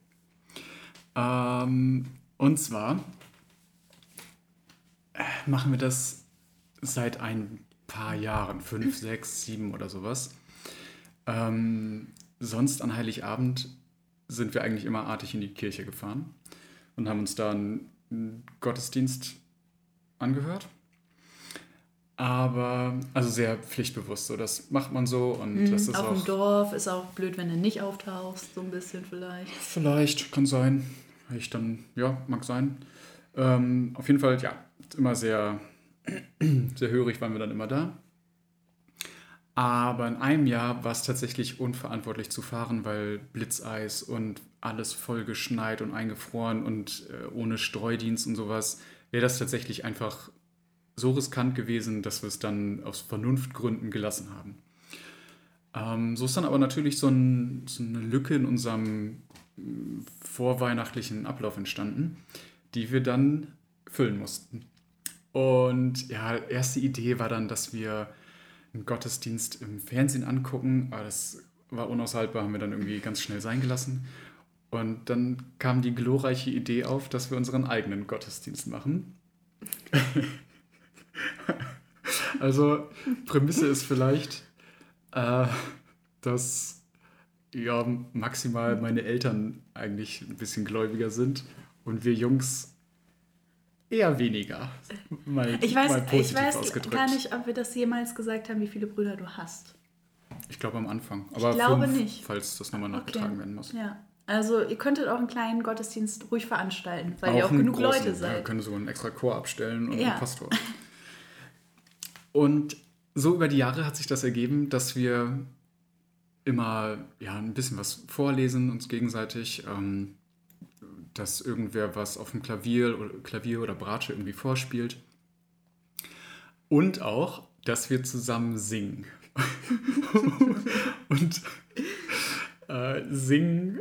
Ähm, und zwar äh, machen wir das seit ein paar Jahren, fünf, sechs, sieben oder sowas. Ähm, sonst an Heiligabend sind wir eigentlich immer artig in die Kirche gefahren und haben uns dann Gottesdienst angehört. Aber, also sehr pflichtbewusst, so das macht man so und mhm, das ist Auf auch, dem Dorf ist auch blöd, wenn du nicht auftauchst, so ein bisschen vielleicht. Vielleicht, kann sein. Ich dann, ja, mag sein. Ähm, auf jeden Fall, ja, immer sehr, sehr hörig waren wir dann immer da. Aber in einem Jahr war es tatsächlich unverantwortlich zu fahren, weil Blitzeis und alles voll geschneit und eingefroren und äh, ohne Streudienst und sowas, wäre das tatsächlich einfach so riskant gewesen, dass wir es dann aus Vernunftgründen gelassen haben. Ähm, so ist dann aber natürlich so, ein, so eine Lücke in unserem äh, vorweihnachtlichen Ablauf entstanden, die wir dann füllen mussten. Und ja, erste Idee war dann, dass wir einen Gottesdienst im Fernsehen angucken, aber das war unaushaltbar, haben wir dann irgendwie ganz schnell sein gelassen und dann kam die glorreiche Idee auf, dass wir unseren eigenen Gottesdienst machen. also, Prämisse ist vielleicht, äh, dass ja, maximal meine Eltern eigentlich ein bisschen gläubiger sind und wir Jungs eher weniger. Mal, ich weiß, mal ich weiß gar nicht, ob wir das jemals gesagt haben, wie viele Brüder du hast. Ich glaube am Anfang. Aber ich glaube fünf, nicht. Falls das nochmal nachgetragen okay. werden muss. Ja. Also ihr könntet auch einen kleinen Gottesdienst ruhig veranstalten, weil auch ihr auch genug großen, Leute seid. Ja, wir können so einen extra Chor abstellen und ja. einen Pastor. Und so über die Jahre hat sich das ergeben, dass wir immer ja, ein bisschen was vorlesen, uns gegenseitig, ähm, dass irgendwer was auf dem Klavier oder, Klavier oder Bratsche irgendwie vorspielt. Und auch, dass wir zusammen singen. und äh, singen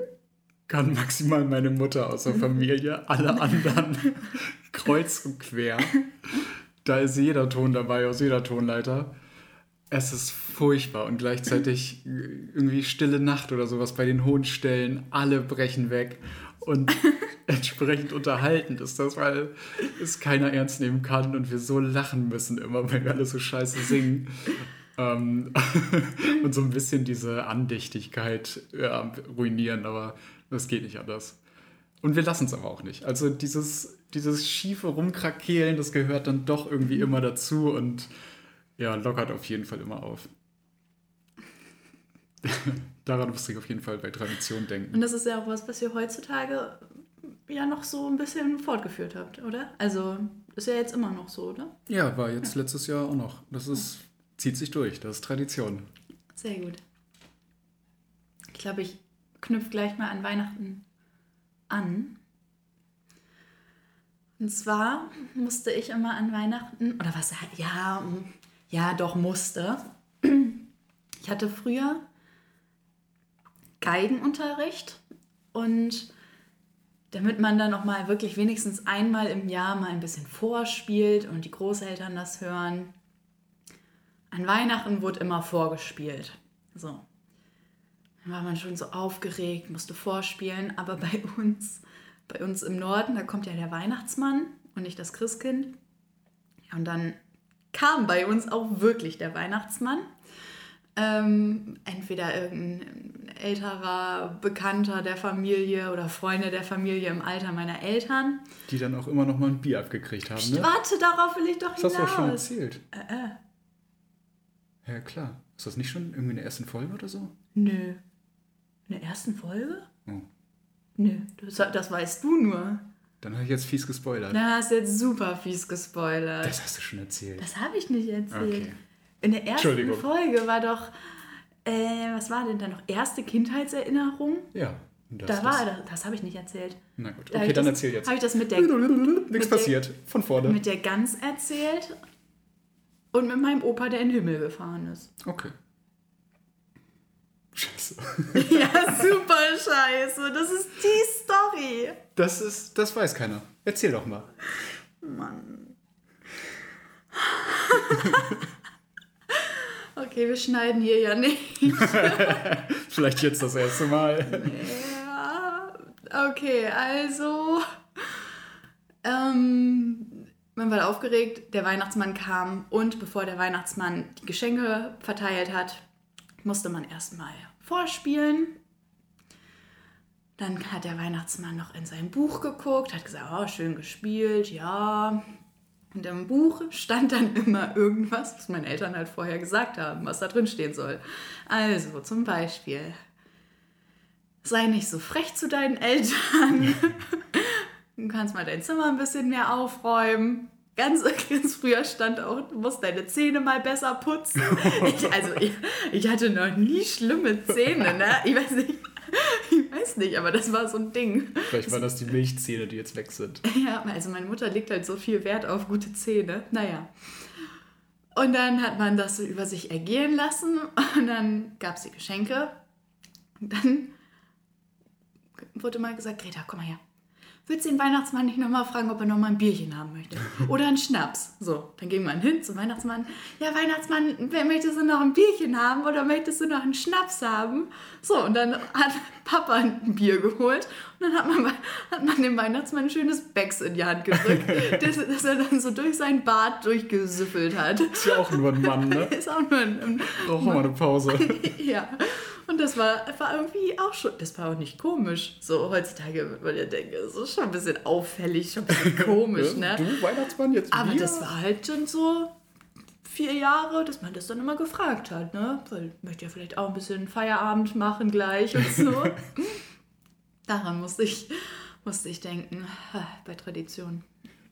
kann maximal meine Mutter aus der Familie, alle anderen kreuz und quer. Da ist jeder Ton dabei aus jeder Tonleiter. Es ist furchtbar und gleichzeitig irgendwie stille Nacht oder sowas bei den hohen Stellen. Alle brechen weg und entsprechend unterhaltend ist das, weil es keiner ernst nehmen kann und wir so lachen müssen immer, wenn wir alle so scheiße singen. Ähm, und so ein bisschen diese Andächtigkeit ja, ruinieren, aber das geht nicht anders. Und wir lassen es aber auch nicht. Also dieses, dieses schiefe Rumkrakehlen, das gehört dann doch irgendwie immer dazu und ja, lockert auf jeden Fall immer auf. Daran muss ich auf jeden Fall bei Tradition denken. Und das ist ja auch was, was ihr heutzutage ja noch so ein bisschen fortgeführt habt, oder? Also ist ja jetzt immer noch so, oder? Ja, war jetzt ja. letztes Jahr auch noch. Das ist, zieht sich durch, das ist Tradition. Sehr gut. Ich glaube, ich knüpfe gleich mal an Weihnachten an. Und zwar musste ich immer an Weihnachten, oder was, ja, ja, doch musste. Ich hatte früher Geigenunterricht und damit man dann noch mal wirklich wenigstens einmal im Jahr mal ein bisschen vorspielt und die Großeltern das hören. An Weihnachten wurde immer vorgespielt. So. Dann war man schon so aufgeregt, musste vorspielen, aber bei uns, bei uns im Norden, da kommt ja der Weihnachtsmann und nicht das Christkind. Und dann kam bei uns auch wirklich der Weihnachtsmann. Ähm, entweder irgendein älterer Bekannter der Familie oder Freunde der Familie im Alter meiner Eltern. Die dann auch immer noch mal ein Bier abgekriegt haben, ne? Warte, darauf will ich doch hinaus. Das hast du doch schon erzählt. Äh, äh. Ja, klar. Ist das nicht schon irgendwie in der ersten Folge oder so? Nö. In der ersten Folge? Oh. Nö, das, das weißt du nur. Dann habe ich jetzt fies gespoilert. Da hast du jetzt super fies gespoilert. Das hast du schon erzählt. Das habe ich nicht erzählt. Okay. In der ersten Folge war doch, äh, was war denn da noch? Erste Kindheitserinnerung? Ja. Das, da war das, das habe ich nicht erzählt. Na gut, okay, dann das, erzähl jetzt. Habe ich das mit der. Nichts passiert, von vorne. Mit der Gans erzählt und mit meinem Opa, der in den Himmel gefahren ist. Okay. Scheiße. ja, super scheiße. Das ist die Story. Das ist, das weiß keiner. Erzähl doch mal. Mann. okay, wir schneiden hier ja nicht. Vielleicht jetzt das erste Mal. Ja. Okay, also. Ähm, man war aufgeregt, der Weihnachtsmann kam und bevor der Weihnachtsmann die Geschenke verteilt hat, musste man erstmal vorspielen. Dann hat der Weihnachtsmann noch in sein Buch geguckt, hat gesagt, oh, schön gespielt, ja. Und im Buch stand dann immer irgendwas, was meine Eltern halt vorher gesagt haben, was da drin stehen soll. Also zum Beispiel, sei nicht so frech zu deinen Eltern. du kannst mal dein Zimmer ein bisschen mehr aufräumen. Ganz, ganz früher stand auch, du musst deine Zähne mal besser putzen. Ich, also ich, ich hatte noch nie schlimme Zähne, ne? Ich weiß nicht. Ich weiß nicht, aber das war so ein Ding. Vielleicht waren das die Milchzähne, die jetzt weg sind. Ja, also meine Mutter legt halt so viel Wert auf gute Zähne. Naja. Und dann hat man das so über sich ergehen lassen und dann gab es die Geschenke. Und dann wurde mal gesagt, Greta, komm mal her willst du den Weihnachtsmann nicht nochmal fragen, ob er nochmal ein Bierchen haben möchte? Oder einen Schnaps. So, dann ging man hin zum Weihnachtsmann. Ja, Weihnachtsmann, möchtest du noch ein Bierchen haben oder möchtest du noch einen Schnaps haben? So, und dann hat Papa ein Bier geholt Und dann hat man, hat man dem Weihnachtsmann ein schönes Becks in die Hand gedrückt, das, das er dann so durch sein Bart durchgesüffelt hat. Ist ja auch nur ein Mann, ne? Ist auch nur ein, ein Braucht mal eine Pause. ja. Und das war, war irgendwie auch schon, das war auch nicht komisch. So heutzutage würde man ja denken, das ist schon ein bisschen auffällig, schon ein bisschen komisch, ne? Du, Weihnachtsmann, jetzt Aber wir? das war halt schon so vier Jahre, dass man das dann immer gefragt hat, ne? Weil ich möchte ja vielleicht auch ein bisschen Feierabend machen gleich und so. Daran musste ich, musste ich denken, bei Tradition.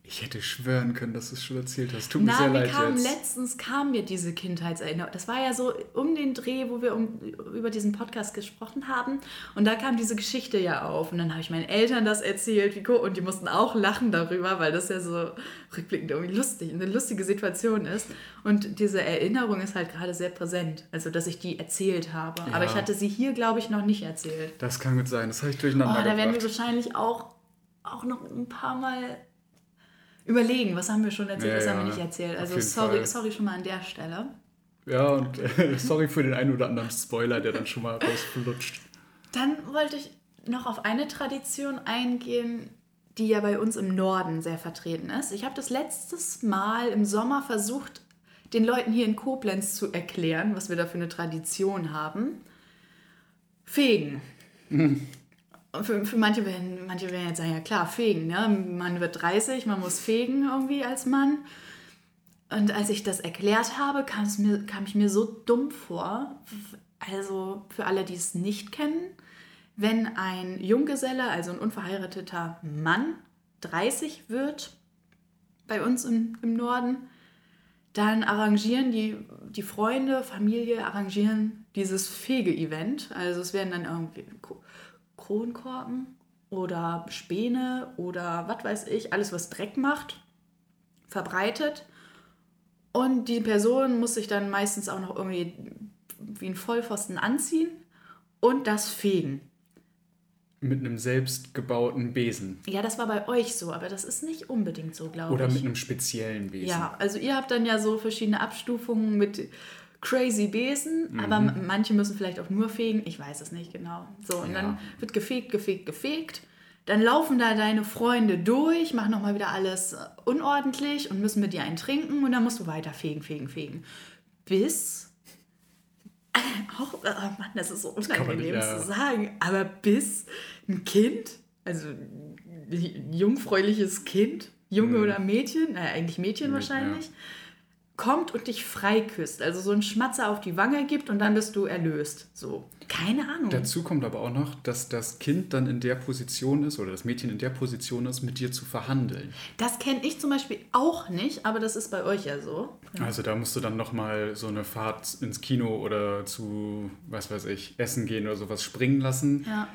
Ich hätte schwören können, dass du es schon erzählt hast. Tut mir Na, sehr leid kam jetzt. letztens kam mir diese Kindheitserinnerung. Das war ja so um den Dreh, wo wir um, über diesen Podcast gesprochen haben. Und da kam diese Geschichte ja auf. Und dann habe ich meinen Eltern das erzählt, wie. Und die mussten auch lachen darüber, weil das ja so rückblickend irgendwie lustig, eine lustige Situation ist. Und diese Erinnerung ist halt gerade sehr präsent. Also, dass ich die erzählt habe. Aber Ja. ich hatte sie hier, glaube ich, noch nicht erzählt. Das kann gut sein. Das habe ich Oh, durcheinander da werden wir gebracht. wahrscheinlich auch, auch noch ein paar Mal überlegen, was haben wir schon erzählt, Ja, was haben wir nicht erzählt. Also sorry, Fall. sorry schon mal an der Stelle. Ja, und äh, sorry für den einen oder anderen Spoiler, der dann schon mal rausflutscht. Dann wollte ich noch auf eine Tradition eingehen, die ja bei uns im Norden sehr vertreten ist. Ich habe das letztes Mal im Sommer versucht, den Leuten hier in Koblenz zu erklären, was wir da für eine Tradition haben. Fegen. Und Für, für manche, werden, manche werden jetzt sagen, ja klar, fegen. Ne? Man wird 30, man muss fegen irgendwie als Mann. Und als ich das erklärt habe, kam, mir, kam ich mir so dumm vor. Also für alle, die es nicht kennen, wenn ein Junggeselle, also ein unverheirateter Mann, 30 wird, bei uns im, im Norden, dann arrangieren die, die Freunde, Familie, arrangieren dieses Fege-Event. Also es werden dann irgendwie Kronkorken oder Späne oder was weiß ich, alles was Dreck macht, verbreitet. Und die Person muss sich dann meistens auch noch irgendwie wie ein Vollpfosten anziehen und das fegen. Mit einem selbstgebauten Besen. Ja, das war bei euch so, aber das ist nicht unbedingt so, glaube ich. Oder mit einem speziellen Besen. Ja, also ihr habt dann ja so verschiedene Abstufungen mit crazy Besen, Mhm. aber manche müssen vielleicht auch nur fegen, ich weiß es nicht genau. So, und Ja. dann wird gefegt, gefegt, gefegt. Dann laufen da deine Freunde durch, machen nochmal wieder alles äh, unordentlich und müssen mit dir einen trinken und dann musst du weiter fegen, fegen, fegen. Bis. Auch, oh Mann, das ist so unangenehm nicht, ja. zu sagen, aber bis ein Kind, also ein jungfräuliches Kind, Junge oder Mädchen, naja, eigentlich Mädchen Mädchen, wahrscheinlich, kommt und dich freiküsst. Also so einen Schmatzer auf die Wange gibt und dann bist du erlöst. So, keine Ahnung. Dazu kommt aber auch noch, dass das Kind dann in der Position ist oder das Mädchen in der Position ist, mit dir zu verhandeln. Das kenne ich zum Beispiel auch nicht, aber das ist bei euch ja so. Also da musst du dann nochmal so eine Fahrt ins Kino oder zu, was weiß ich, Essen gehen oder sowas springen lassen. Ja.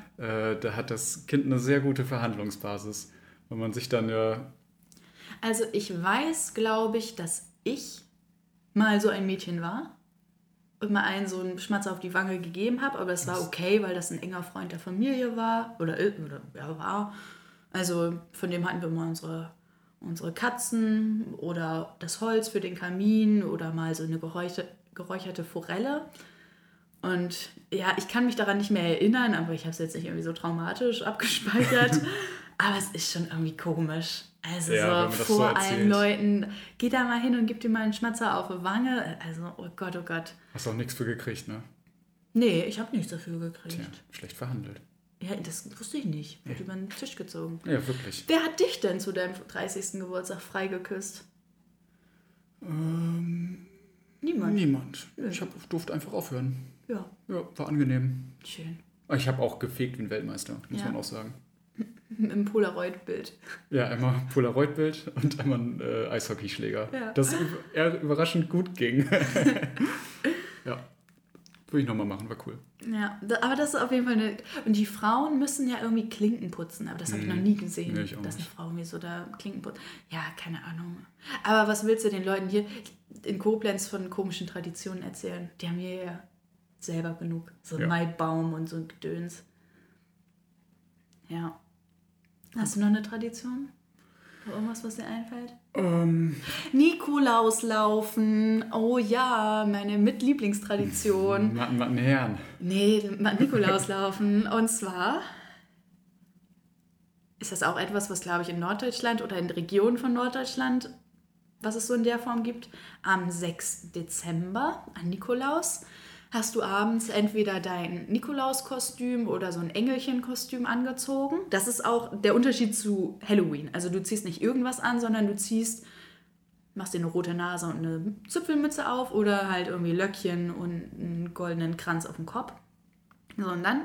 Äh, da hat das Kind eine sehr gute Verhandlungsbasis. Wenn man sich dann ja, Also ich weiß, glaube ich, dass ich mal so ein Mädchen war und mal einen so einen Schmatzer auf die Wange gegeben habe, aber es war okay, weil das ein enger Freund der Familie war oder, i- oder ja, war. Also von dem hatten wir mal unsere, unsere Katzen oder das Holz für den Kamin oder mal so eine geräucherte, geräucherte Forelle. Und ja, ich kann mich daran nicht mehr erinnern, aber ich habe es jetzt nicht irgendwie so traumatisch abgespeichert. aber es ist schon irgendwie komisch. Also Ja, so vor so allen. Leuten, geh da mal hin und gib dir mal einen Schmatzer auf die Wange. Also, oh Gott, oh Gott. hast auch nichts für gekriegt, ne? Nee, ich habe nichts dafür gekriegt. Tja, schlecht verhandelt. Ja, das wusste ich nicht. Wird über den Tisch gezogen. Ja, wirklich. Wer hat dich denn zu deinem 30. Geburtstag freigeküsst? Ähm, Niemand. niemand. Ich hab, durfte einfach aufhören. Ja, Ja, war angenehm. schön. Ich habe auch gefegt wie ein Weltmeister, muss Ja. man auch sagen. Im Polaroid-Bild. Ja, einmal Polaroid-Bild und einmal ein äh, Eishockeyschläger. Ja. Das eher überraschend gut ging. ja. Würde ich nochmal machen, war cool. Ja, aber das ist auf jeden Fall eine. Und die Frauen müssen ja irgendwie Klinken putzen, aber das habe ich noch nie gesehen, Nee, ich auch dass eine. Frau irgendwie so da Klinken putzt. Ja, keine Ahnung. Aber was willst du den Leuten hier in Koblenz von komischen Traditionen erzählen? Die haben hier ja selber genug. So Ja. Maibaum und so ein Gedöns. Ja. Hast du noch eine Tradition? Irgendwas, was dir einfällt? Ähm, Nikolauslaufen. Oh ja, meine Mitlieblingstradition. Matten, Matten, Herren. Nee, Nikolauslaufen. Und zwar ist das auch etwas, was, glaube ich, in Norddeutschland oder in Regionen von Norddeutschland, was es so in der Form gibt, am 6. Dezember, an Nikolaus, hast du abends entweder dein Nikolauskostüm oder so ein Engelchenkostüm angezogen. Das ist auch der Unterschied zu Halloween. Also du ziehst nicht irgendwas an, sondern du ziehst, machst dir eine rote Nase und eine Zipfelmütze auf oder halt irgendwie Löckchen und einen goldenen Kranz auf dem Kopf. So, und dann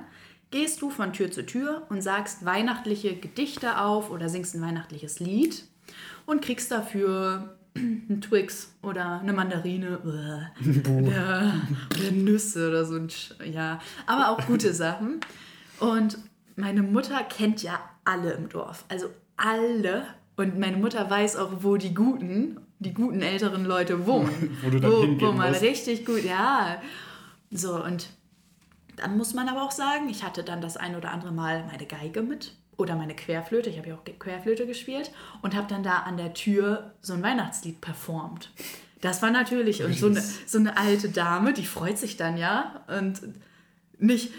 gehst du von Tür zu Tür und sagst weihnachtliche Gedichte auf oder singst ein weihnachtliches Lied und kriegst dafür ein Twix oder eine Mandarine ja, oder Nüsse oder so. Ein ja, aber auch gute Sachen. Und meine Mutter kennt ja alle im Dorf. Also alle. Und meine Mutter weiß auch, wo die guten, die guten älteren Leute wohnen. wo du dann wo, wo man musst. richtig gut, ja. So, und dann muss man aber auch sagen, ich hatte dann das ein oder andere Mal meine Geige mit oder meine Querflöte, ich habe ja auch Querflöte gespielt und habe dann da an der Tür so ein Weihnachtslied performt. Das war natürlich, und so eine, so eine alte Dame, die freut sich dann ja? Und nicht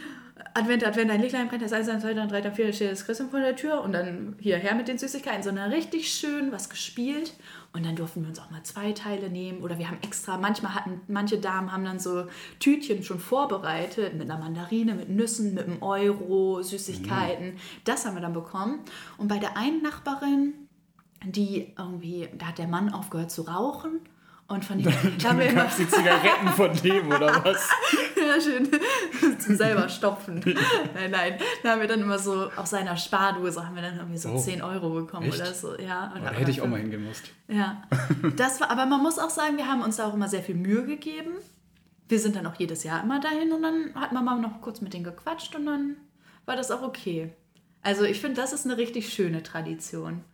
Advent, Advent, ein Lichtlein brennt, das 1, 2, 3, 3, 4, steht das Christkind vor der Tür und dann hierher mit den Süßigkeiten, sondern richtig schön was gespielt und dann durften wir uns auch mal zwei Teile nehmen oder wir haben extra, manchmal hatten, manche Damen haben dann so Tütchen schon vorbereitet mit einer Mandarine, mit Nüssen, mit einem Euro, Süßigkeiten. Mhm. Das haben wir dann bekommen. Und bei der einen Nachbarin, die irgendwie, da hat der Mann aufgehört zu rauchen und von dem haben wir immer die Zigaretten von dem oder was? ja, schön. Zum selber stopfen. nein, nein. Da haben wir dann immer so auf seiner Spardose haben wir dann irgendwie so oh. 10 Euro bekommen Echt? oder so. Ja, oh, da hätte ich auch mal hingemusst. Ja. Das war, aber man muss auch sagen, wir haben uns da auch immer sehr viel Mühe gegeben. Wir sind dann auch jedes Jahr immer dahin und dann hat Mama noch kurz mit denen gequatscht und dann war das auch okay. Also ich finde, das ist eine richtig schöne Tradition.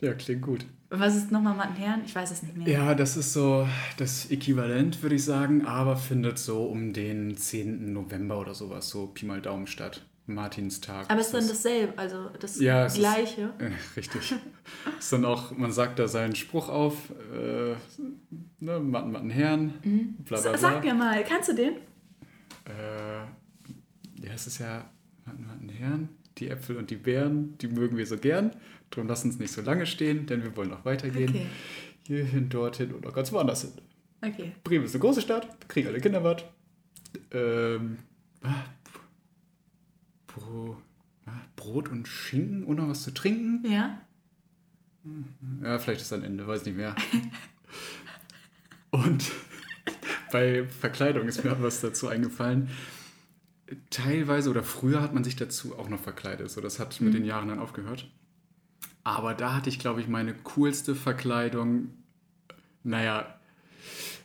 Ja, klingt gut. Was ist nochmal Mattenherren? Ich weiß es nicht mehr. Ja, das ist so das Äquivalent, würde ich sagen, aber findet so um den 10. November oder sowas, so Pi mal Daumen statt. Martinstag. Aber es ist dann dasselbe, also das ja, Gleiche. Ist, äh, richtig. ist dann auch, man sagt da seinen Spruch auf, äh, ne, Matten, Matten, Herren, mhm. bla bla bla. Sag mir mal, kannst du den? Äh, ja, es ist ja Matten, Matten, Herren, die Äpfel und die Beeren, die mögen wir so gern. Darum lass uns nicht so lange stehen, denn wir wollen noch weitergehen. Okay. Hierhin, dorthin oder ganz woanders hin. Okay. Bremen ist eine große Stadt, kriegen alle Kinder was. Ähm, ah, Bro, ah, Brot und Schinken und noch was zu trinken. Ja. Ja, vielleicht ist ein Ende, weiß nicht mehr. und bei Verkleidung ist mir was dazu eingefallen. Teilweise oder früher hat man sich dazu auch noch verkleidet. So, das hat mhm. mit den Jahren dann aufgehört. Aber da hatte ich, glaube ich, meine coolste Verkleidung. Naja,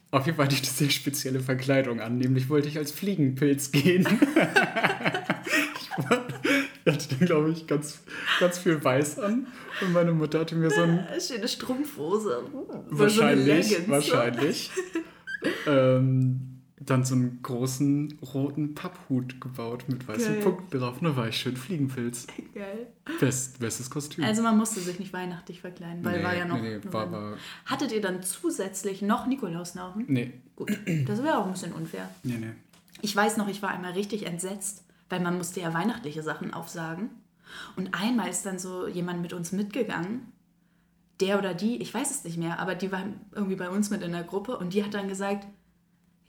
auf jeden Fall hatte ich eine sehr spezielle Verkleidung an. Nämlich wollte ich als Fliegenpilz gehen. ich hatte glaube ich, ganz, ganz viel Weiß an. Und meine Mutter hatte mir so ein. Schöne Strumpfhose. Wahrscheinlich, so wahrscheinlich. ähm, dann so einen großen roten Papphut gebaut mit weißen Geil. Punkten drauf. Da war ich schön Fliegenpilz. Geil. Best, bestes Kostüm. Also man musste sich nicht weihnachtlich verkleiden, weil nee, war ja noch. Nee, nee, war, war Hattet ihr dann zusätzlich noch Nikolausnaufen? Nee. Gut, das wäre auch ein bisschen unfair. Nee, nee. Ich weiß noch, ich war einmal richtig entsetzt, weil man musste ja weihnachtliche Sachen aufsagen. Und einmal ist dann so jemand mit uns mitgegangen, der oder die, ich weiß es nicht mehr, aber die war irgendwie bei uns mit in der Gruppe und die hat dann gesagt,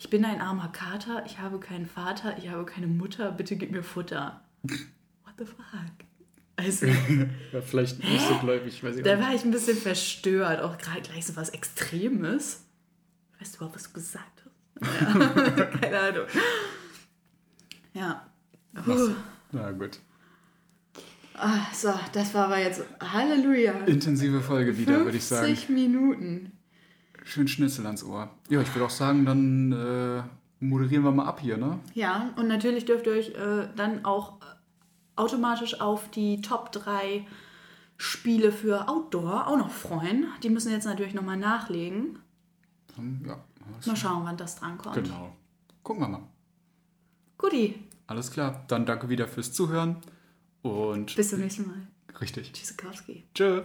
ich bin ein armer Kater, ich habe keinen Vater, ich habe keine Mutter, bitte gib mir Futter. What the fuck? Also, ja, vielleicht nicht so gläubig, weiß ich Da war ich ein bisschen verstört, auch gerade gleich so was Extremes. Weißt du überhaupt, was du gesagt hast? Ja. Keine Ahnung. Ja. Was? Na gut. Ah, so, das war aber jetzt Halleluja. Intensive Folge wieder, würde ich sagen. 50 Minuten. Schön Schnitzel ans Ohr. Ja, ich würde auch sagen, dann äh, moderieren wir mal ab hier, ne? Ja, und natürlich dürft ihr euch äh, dann auch äh, automatisch auf die Top 3 Spiele für Outdoor auch noch freuen. Die müssen jetzt natürlich nochmal nachlegen. Dann, ja, mal schauen, wann das drankommt. Genau. Gucken wir mal. Guti. Alles klar. Dann danke wieder fürs Zuhören und. Bis zum nächsten Mal. Richtig. Tschüssikowski. Tschö.